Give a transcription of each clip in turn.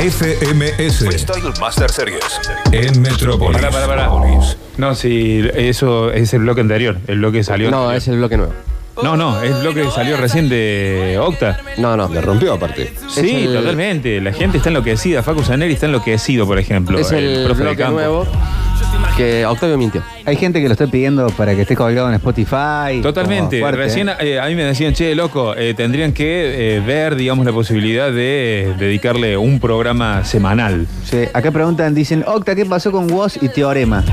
FMS Freestyle Master Series. en Metrópolis. Pará, pará, pará. No, sí, eso es el bloque anterior. El bloque que salió. No, es el bloque nuevo. No, no, es el bloque que salió recién de Octa. No, no. Le rompió aparte. Sí, el- totalmente. La gente está enloquecida. Facu Saneri está enloquecido, por ejemplo. Es el, profe de bloque campo. nuevo que Octavio mintió. Hay gente que lo está pidiendo para que esté colgado en Spotify. Totalmente. fuerte, Recién ¿eh? eh, a mí me decían, che, loco, eh, tendrían que eh, ver, digamos, la posibilidad de dedicarle un programa semanal. Sí, acá preguntan, dicen, Octa, ¿qué pasó con Woz y Teorema?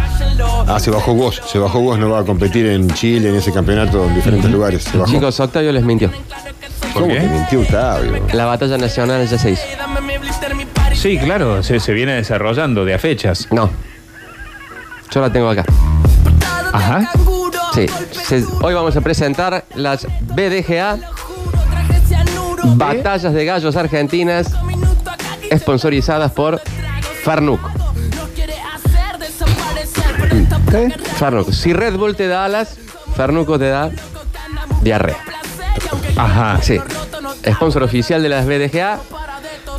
Ah, se bajó vos. Se bajó vos, no va a competir en Chile, en ese campeonato, en diferentes lugares. Se bajó. Chicos, Octavio les mintió. ¿Cómo ¿por qué? que mintió Octavio? La batalla nacional ya se hizo. Sí, claro, se, se viene desarrollando de a fechas. No. Yo la tengo acá. Ajá. Sí. Se- hoy vamos a presentar las BDGA, Batallas de Gallos Argentinas, sponsorizadas por Farnuc. ¿Qué? Farnuc. Si Red Bull te da alas, Farnuco te da diarrea. Ajá. Sí. Sponsor oficial de las BDGA.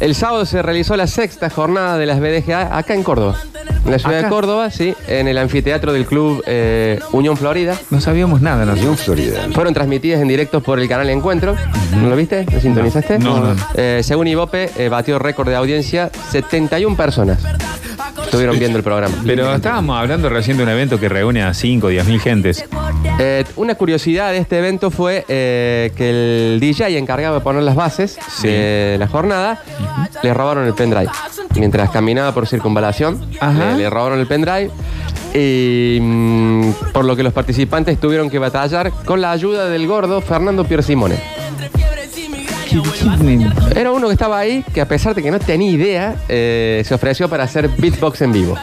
El sábado se realizó la sexta jornada de las BDGA acá en Córdoba. En la ciudad Acá. de Córdoba, sí, en el anfiteatro del club eh, Unión Florida. No sabíamos nada nosotros. Unión Florida. Fueron transmitidas en directo por el canal Encuentro. ¿No lo viste? ¿Lo sintonizaste? No, no, no. Eh, según Ibope, eh, batió récord de audiencia 71 personas. Estuvieron viendo el programa. Pero estábamos hablando recién de un evento que reúne a 5 o 10 mil gentes. Eh, una curiosidad de este evento fue eh, que el DJ encargado de poner las bases Sí. de la jornada le robaron el pendrive. Mientras caminaba por circunvalación, Ajá. le, le robaron el pendrive. Y mm, por lo que los participantes tuvieron que batallar con la ayuda del gordo Fernando Piersimone. Era uno que estaba ahí que a pesar de que no tenía idea, eh, se ofreció para hacer beatbox en vivo.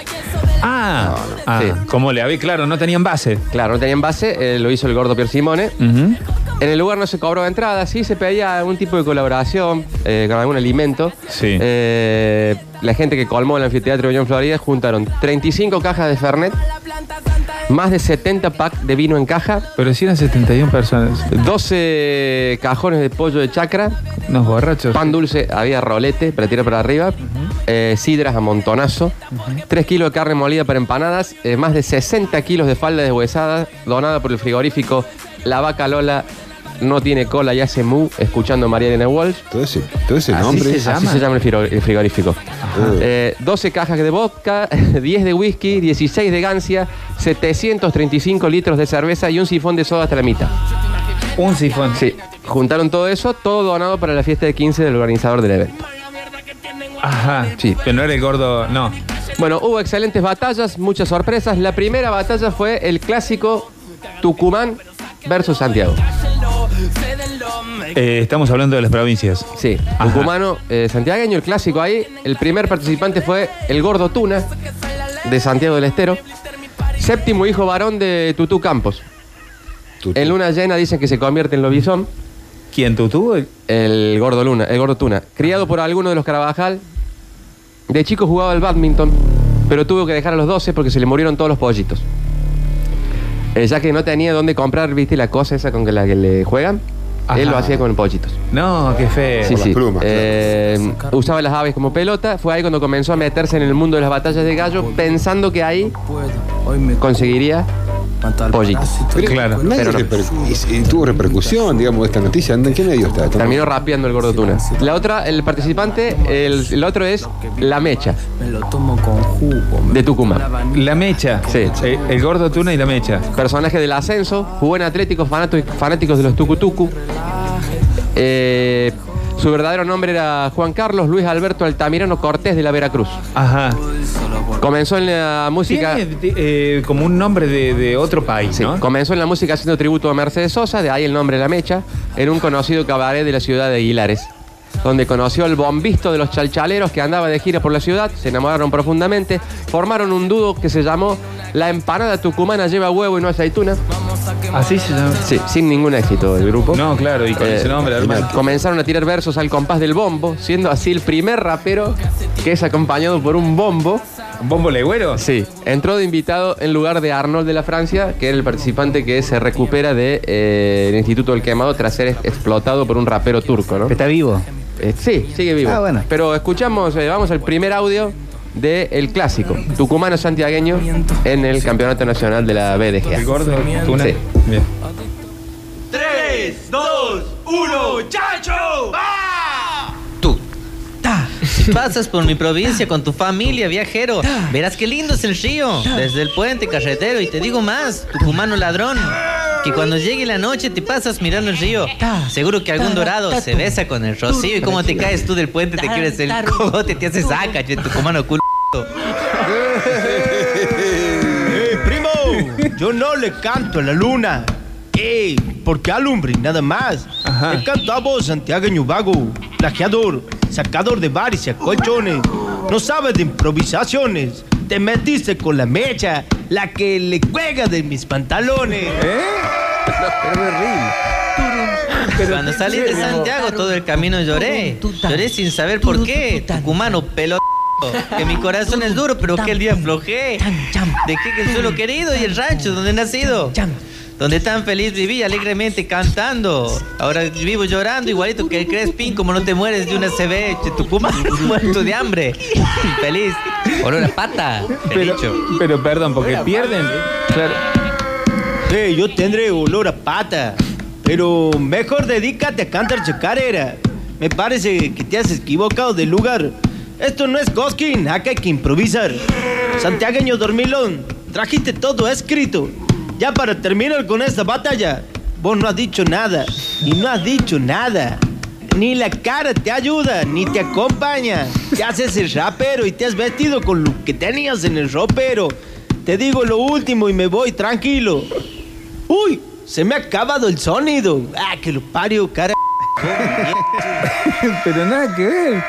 Ah, ah, Sí. como le había, claro, no tenían base. Claro, no tenían base, eh, lo hizo el gordo Piersimone. Ujú. En el lugar no se cobró entrada, sí se pedía algún tipo de colaboración eh, con algún alimento. Sí. Eh, la gente que colmó el anfiteatro de Unión Florida juntaron 35 cajas de Fernet, más de 70 packs de vino en caja, Pero si eran 71 personas. 12 cajones de pollo de chacra, Unos borrachos. pan dulce, había rolete para tirar para arriba, eh, sidras a montonazo, 3 kilos de carne molida para empanadas, eh, más de 60 kilos de falda deshuesada donada por el frigorífico La Vaca Lola no tiene cola y hace mu, escuchando a María Elena Walsh. Todo ese, todo ese Así nombre. se llama. Así se llama el, frigo- el frigorífico. Eh, 12 cajas de vodka, 10 de whisky, 16 de gancia, 735 litros de cerveza y un sifón de soda hasta la mitad. Un sifón. Sí, juntaron todo eso, todo donado para la fiesta de 15 del organizador del evento. Ajá. Sí. Que no era el gordo. No. Bueno, hubo excelentes batallas, muchas sorpresas. La primera batalla fue el clásico Tucumán versus Santiago. Eh, estamos hablando de las provincias. Sí, Ajá. tucumano, eh, santiagueño, el clásico ahí. El primer participante fue el Gordo Tuna, de Santiago del Estero. Séptimo hijo varón de Tutú Campos. En luna llena dicen que se convierte en lobizón. ¿Quién tú tuvo? El Gordo Luna, el Gordo Tuna. Criado por alguno de los Carabajal. De chico jugaba al badminton, pero tuvo que dejar a los 12 porque se le murieron todos los pollitos. Eh, ya que no tenía dónde comprar, viste, la cosa esa con la que le juegan. Él Ajá. lo hacía con pollitos. No, qué feo. Sí, sí. plumas, claro. Eh, Usaba las aves como pelota. Fue ahí cuando comenzó a meterse en el mundo de las batallas de gallo, pensando que ahí conseguiría pollitos. Pero Claro, nadie pero no. reper- y- y tuvo repercusión, digamos, esta noticia. ¿En qué medio está? Terminó rapeando el gordo tuna. La otra, el participante, el, el otro es La Mecha, Me lo tomo con jugo. de Tucumán. La mecha. Sí. Eh, el gordo tuna y la mecha. Personaje del ascenso, jugó en Atléticos, fanato- fanáticos de los Tucutucu. Eh, su verdadero nombre era Juan Carlos Luis Alberto Altamirano Cortés de la Veracruz. Ajá. Comenzó en la música. Tiene eh, como un nombre de, de otro país, Sí, ¿no? comenzó en la música haciendo tributo a Mercedes Sosa, de ahí el nombre La Mecha, en un conocido cabaret de la ciudad de Aguilares, donde conoció al bombisto de los chalchaleros que andaba de gira por la ciudad, se enamoraron profundamente, formaron un dúo que se llamó La empanada tucumana lleva huevo y no aceituna. Así se llama. Sí, sin ningún éxito el grupo. No, claro, y con Eh, ese nombre, hermano. Comenzaron a tirar versos al compás del bombo, siendo así el primer rapero que es acompañado por un bombo. ¿Bombo legüero? Sí, entró de invitado en lugar de Arnold de la Francia, que era el participante que se recupera del Instituto del Quemado tras ser explotado por un rapero turco, ¿no? Está vivo. Eh, sí, sigue vivo. Ah, bueno. Pero escuchamos, eh, vamos al primer audio del clásico, tucumano santiagueño en el Campeonato Nacional de la ¿El BDGA. gordo? Sí. Bien. 3, 2, 1, ¡Chacho! Tú. Pasas por mi provincia con tu familia, viajero, verás qué lindo es el río. Desde el puente carretero. Y te digo más, tucumano ladrón. Que cuando llegue la noche te pasas mirando el río. Seguro que algún dorado se besa con el rocío. Y como te caes tú del puente, te quieres el cogote, te haces saca, che, tucumano culo. ¡Eh, primo! Yo no le canto a la luna. ¡Eh! Porque alumbre, nada más. Ajá. Le canto a vos, santiagueño vago, plagiador, sacador de bares y colchones. No sabes de improvisaciones. Te metiste con la mecha, la que le cuelga de mis pantalones. Cuando salí de Santiago, todo el camino lloré. Lloré sin saber por qué. Tucumano, pelo. Que mi corazón es duro, pero que el día aflojé. Dejé que el suelo querido y el rancho donde he nacido. Donde tan feliz viví alegremente cantando. Ahora vivo llorando igualito que el Crespín, como no te mueres de una cebeche. Tucumano muerto de hambre. Feliz. Olor a pata. Pero, dicho. pero perdón, porque pierden. Claro. Eh, yo tendré olor a pata. Pero mejor dedícate a cantar chacarera. Me parece que te has equivocado de lugar. Esto no es Goskin, acá hay que improvisar. Santiagueño dormilón, trajiste todo escrito. Ya para terminar con esta batalla, vos no has dicho nada. Y no has dicho nada. Ni la cara te ayuda, ni te acompaña. Te haces el rapero y te has vestido con lo que tenías en el ropero. Te digo lo último y me voy tranquilo. ¡Uy! Se me ha acabado el sonido. ¡Ah, que lo parió, cara! Pero nada que ver.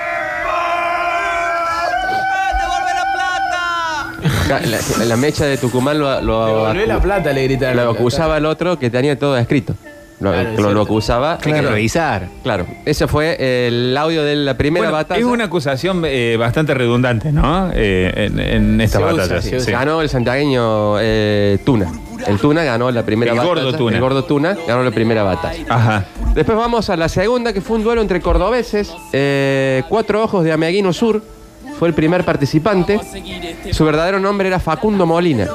La, mecha de Tucumán lo, lo, la plata, le gritaron. lo acusaba el otro que tenía todo escrito. Lo, Claro, lo- es lo acusaba. Hay que Claro. revisar. Claro, ese fue el audio de la primera Bueno, batalla. es una acusación eh, bastante redundante, ¿no? Eh, en, en estas batallas. sí. Ganó el santiagueño eh, Tuna. El Tuna ganó la primera El batalla. gordo Tuna. El gordo Tuna ganó la primera batalla. Ajá. Después vamos a la segunda, que fue un duelo entre cordobeses. Eh, cuatro ojos de Ameguino Sur. Fue el primer participante. Su verdadero nombre era Facundo Molina.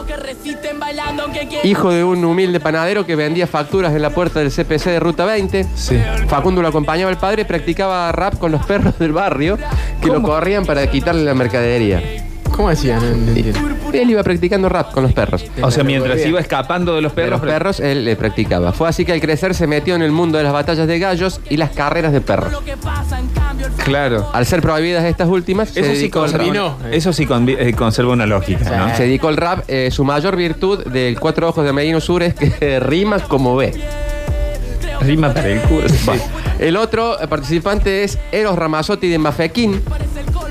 Hijo de un humilde panadero que vendía facturas en la puerta del CPC de Ruta 20. Sí. Facundo lo acompañaba el padre y practicaba rap con los perros del barrio que lo corrían para quitarle la mercadería. ¿Cómo hacían? No. Él iba practicando rap con los perros. O sea, mientras iba escapando de los De perros. los perros él le practicaba. Fue así que al crecer se metió en el mundo de las batallas de gallos y las carreras de perros. Claro. Al ser prohibidas estas últimas, se Eso sí, dedicó, al rap. vino. eso sí convi- eh, conserva una lógica, ¿no? se dedicó al rap. Eh, su mayor virtud del Cuatro Ojos de Medino Sur es que rima como ve. Rima para el culo. sí. El otro eh, participante es Eros Ramazotti de Mafequín.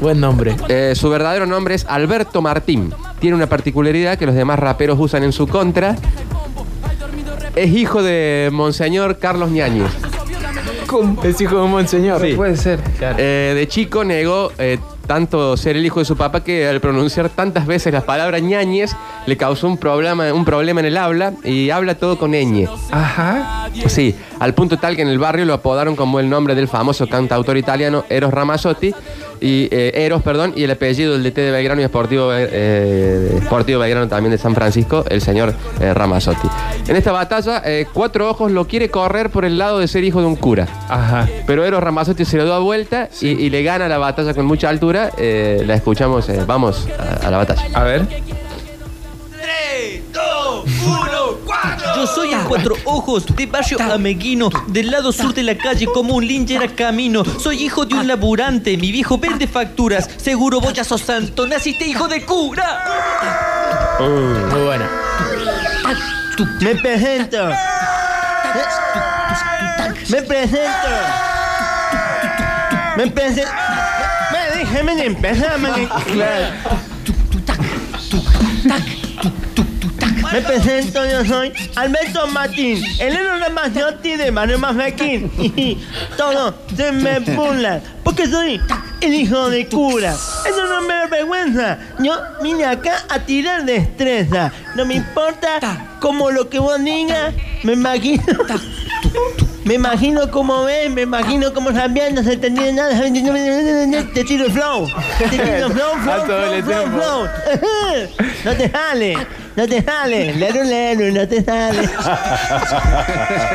Buen nombre. Eh, su verdadero nombre es Alberto Martín. Tiene una particularidad que los demás raperos usan en su contra. Es hijo de Monseñor Carlos Ñañez. Es hijo de un monseñor. Puede ser. Eh, de chico negó eh, tanto ser el hijo de su papá que al pronunciar tantas veces las palabras ñañez le causó un problema, un problema en el habla y habla todo con ñ. Ajá. Sí, al punto tal que en el barrio lo apodaron como el nombre del famoso cantautor italiano Eros Ramazzotti y eh, Eros, perdón, y el apellido del DT de Belgrano y Sportivo, eh, Sportivo Belgrano también de San Francisco, el señor eh, Ramazzotti. En esta batalla, eh, Cuatro Ojos lo quiere correr por el lado de ser hijo de un cura. Ajá. Pero Eros Ramazzotti se lo da vuelta y, y le gana la batalla con mucha altura. Eh, la escuchamos, eh, vamos a, a la batalla. A ver. 3, 2, 1, 4. Yo soy el Cuatro Ojos de Barrio Ameguino, del lado sur de la calle como un lincher a camino. Soy hijo de un laburante, mi viejo vende facturas. Seguro vos ya sos santo, naciste hijo de cura. Muy buena. Me presento. Me presento. Me presento. De empezar, man. Me presento, yo soy Alberto Martín, el héroe Ramazzotti de Manuel Mafequín. Y todos se me burlan, porque soy el hijo de cura. Eso no me da vergüenza. Yo vine acá a tirar destreza. No me importa como lo que vos digas, me imagino Me imagino cómo ves, me imagino cómo Rambián no se entendía nada. Te tiro el flow. Te tiro el flow, flow, flow, flow. No te jale, no te jale. Lero, lero, no te jale.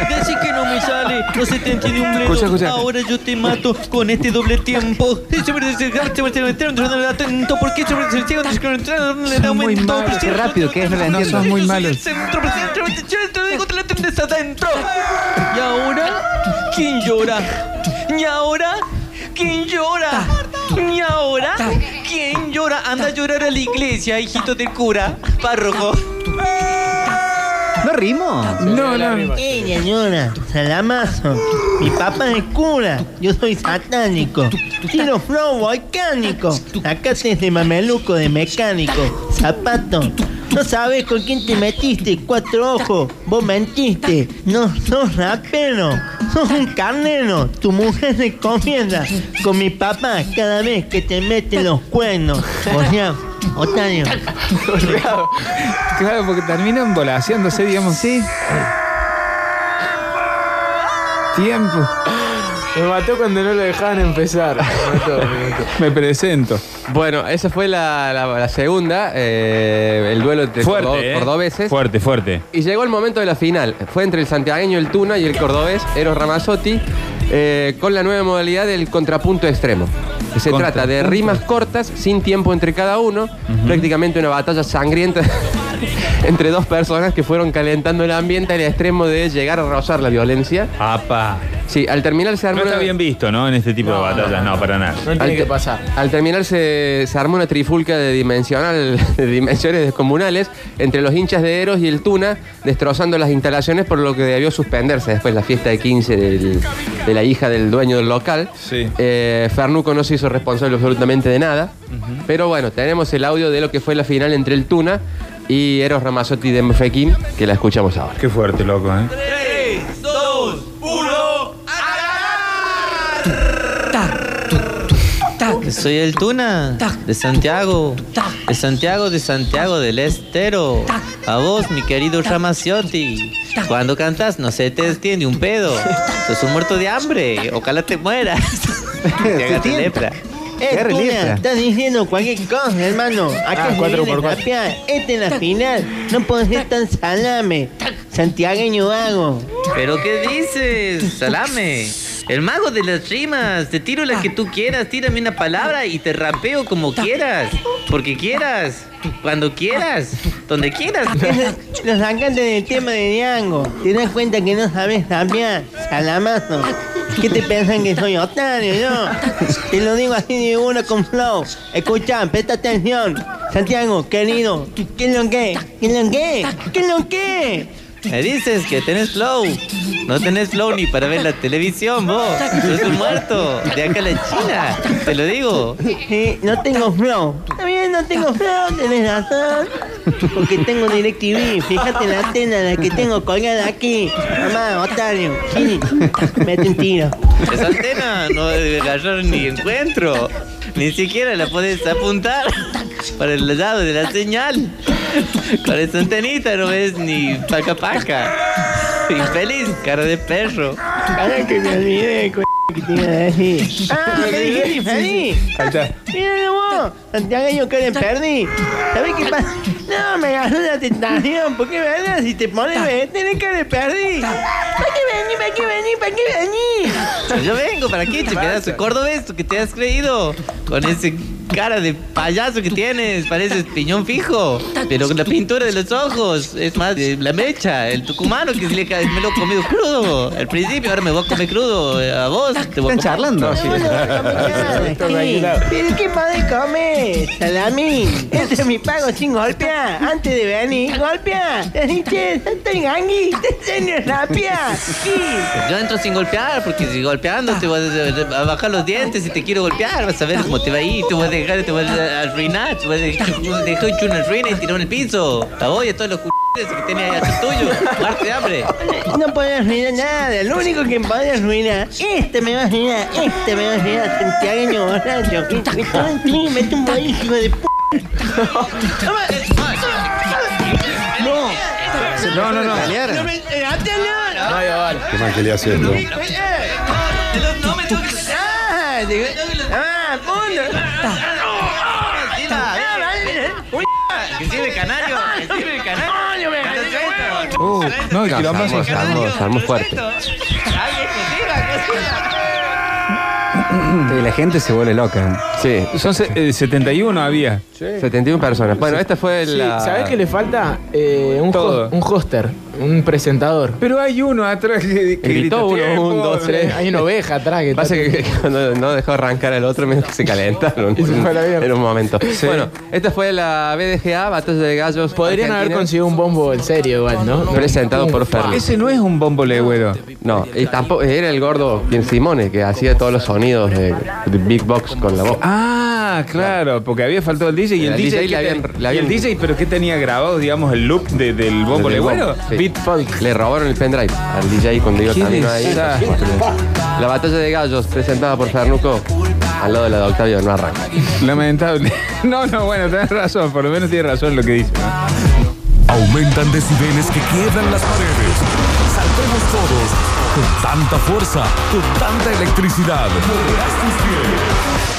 Decí que no me sale, no se te entiende un bledo. Escucha, escucha. Ahora yo te mato con este doble tiempo. Atento porque le da muy aumento. malos, qué rápido que es, no la No, entiendo. sos muy malos. Tendes adentro. Y ahora, ¿quién llora? Y ahora, ¿quién llora? Y ahora, ¿quién llora? Anda a llorar a la iglesia, hijito del cura, párroco. ¿No rimo? No, no. ¡Ey, señora! ¡Salamazo! Mi papá es cura. Yo soy satánico. Tiro flow volcánico. Sacate ese mameluco de mecánico. Zapato. No sabes con quién te metiste, cuatro ojos. Vos mentiste. No sos rapero. Sos un carnero. Tu mujer se comienza con mi papá cada vez que te mete los cuernos. O sea, Otario. Claro, porque terminan volaseándose, digamos. Sí. Tiempo. Me mató cuando no lo dejaban empezar. Me mató, me mató. Me presento. Bueno, esa fue la, la- la segunda, eh, el duelo entre cordo- Fuerte, ¿eh? cordobeses. Fuerte, fuerte. Y llegó el momento de la final. Fue entre el santiagueño El Tuna y el cordobés Eros Ramazzotti eh, con la nueva modalidad del contrapunto extremo. Se trata de rimas cortas, sin tiempo entre cada uno, prácticamente una batalla sangrienta entre dos personas que fueron calentando el ambiente al extremo de llegar a rozar la violencia. Apa. Sí, al terminar se armó No está una- bien visto, ¿no? En este tipo de batallas, no, para nada. No tiene al, que pasar. al terminar se, se armó una trifulca de, dimensional, de dimensiones descomunales entre los hinchas de Eros y el Tuna, destrozando las instalaciones, por lo que debió suspenderse después la fiesta de 15 del- de la hija del dueño del local. Sí. Eh, Fernuco no se hizo responsable absolutamente de nada, pero bueno, tenemos el audio de lo que fue la final entre el Tuna y Eros Ramazzotti de Mfequín, que la escuchamos ahora. Qué fuerte, loco, ¿eh? 3, 2, 1, Soy el Tuna de Santiago, de Santiago, de Santiago del Estero. A vos, mi querido Ramaciotti. Cuando cantas no se te extiende un pedo. Sos un muerto de hambre. Ojalá te mueras. Te lepra. Eh, Qué Tuna, relieta. estás diciendo cualquier cosa, hermano. Acá Ah, cuatro por cuatro. Este es la final. No puedo ser tan salame. Santiagueño hago. ¿Pero qué dices? Salame. El mago de las rimas. Te tiro la que tú quieras. Tírame una palabra y te rapeo como quieras. Porque quieras. Cuando quieras. Donde quieras. Los sacantes del tema de Diango. ¿Te das cuenta que no sabes rapear? Salamazo. ¿Qué te piensan que soy otario, yo? Te lo digo así de con flow. Escucha, presta atención. Santiago, querido. ¿Qué es lo que? ¿Qué es lo que? ¿Qué es lo que? Me dices que tenés flow. No tenés flow ni para ver la televisión, vos. Sos un muerto. De acá a la China. Te lo digo. No tengo flow. Bien, no tengo flow, tenés razón. Porque tengo DirecTV. Fíjate la antena, la que tengo colgada aquí. Mamá, Otario. Mete un tiro. Esa antena no debe agarrar ni encuentro. Ni siquiera la puedes apuntar para el lado de la señal. Con esa antenita no ves ni paca paca. Infeliz, cara de perro. Ahora que me olvidé, co- que te iba a decir. Ah, me dijiste feliz. Ahí está. Mira vos, Santiago, perdí. ¿Sabés qué pasa? No, me agarró la tentación. ¿Por qué verdad? Si te pones tenés que le perdí. ¿Para qué vení? ¿Para qué vení? ¿Para qué vení? Yo vengo para aquí, che pedazo de cordobés, tú que te has creído. Con ese cara de payaso que tienes, pareces piñón fijo. Pero con la pintura de los ojos es más de la mecha. El tucumano que se le me lo he comido crudo. Al principio, ahora me voy a comer crudo. eh, A vos te voy a Están comer- charlando. Sí, ¿Pero qué podés comer? Salamín. Este es mi pago sin golpear. Antes de venir, a. Sí. Yo entro sin golpear, porque si golpeando te voy a, a bajar los dientes y te quiero golpear, vas a ver cómo te va a ir, te voy a dejar, te voy a arruinar, te voy a dejar, hecho una ruina y tirar en el piso. La voy a todos los que tenés ahí tuyo, muerte de hambre. No podés arruinar nada. Lo único que podés arruinar, este me va a arruinar, este me va a arruinar, santiagueño borracho. Sí, mete un hijo de p. No, no, no. No me- eh, No hay aval. Qué mal que le hace esto. No me toques. Ah, ah. Que canario. Que sirve canario. Uh, no, el No, quilombo Y la gente se vuelve loca. Sí, Son se- eh, 71 había. 71 personas. Bueno, esta fue Sí, la. ¿Sabés qué le falta? Eh, un, Todo. ho- un hoster, un presentador. Pero hay uno atrás que, que Gritó uno, "Tiempo". un, dos, tres. Hay una oveja atrás que Pasa que, que cuando no dejó arrancar al otro, que se calentaron en un momento. Bueno, esta fue la BDGA, Batalla de Gallos. Podrían haber conseguido un bombo en serio igual, ¿no? Presentado por Fernández. Ese no es un bombo legüero. No, y tampoco era el gordo quien Simone que hacía todos los sonidos de, de Big Box con la voz. Ah, claro, porque había faltado el DJ y el, El DJ, DJ ¿qué le habían- le habían- y el DJ, pero ¿qué tenía grabado, digamos, el loop de- del bombo Del legüero? bombo, sí. Beat folk. Le robaron el pendrive al DJ cuando iba Qué camino ahí. desastre. La batalla de gallos presentada por Fernuco al lado de la de Octavio no arranca. Lamentable. No, no, bueno, tenés razón, por lo menos tiene razón lo que dice. ¿no? Aumentan decibeles que quiebran las paredes. Saltemos todos con tanta fuerza, con tanta electricidad. Moverás tus pies.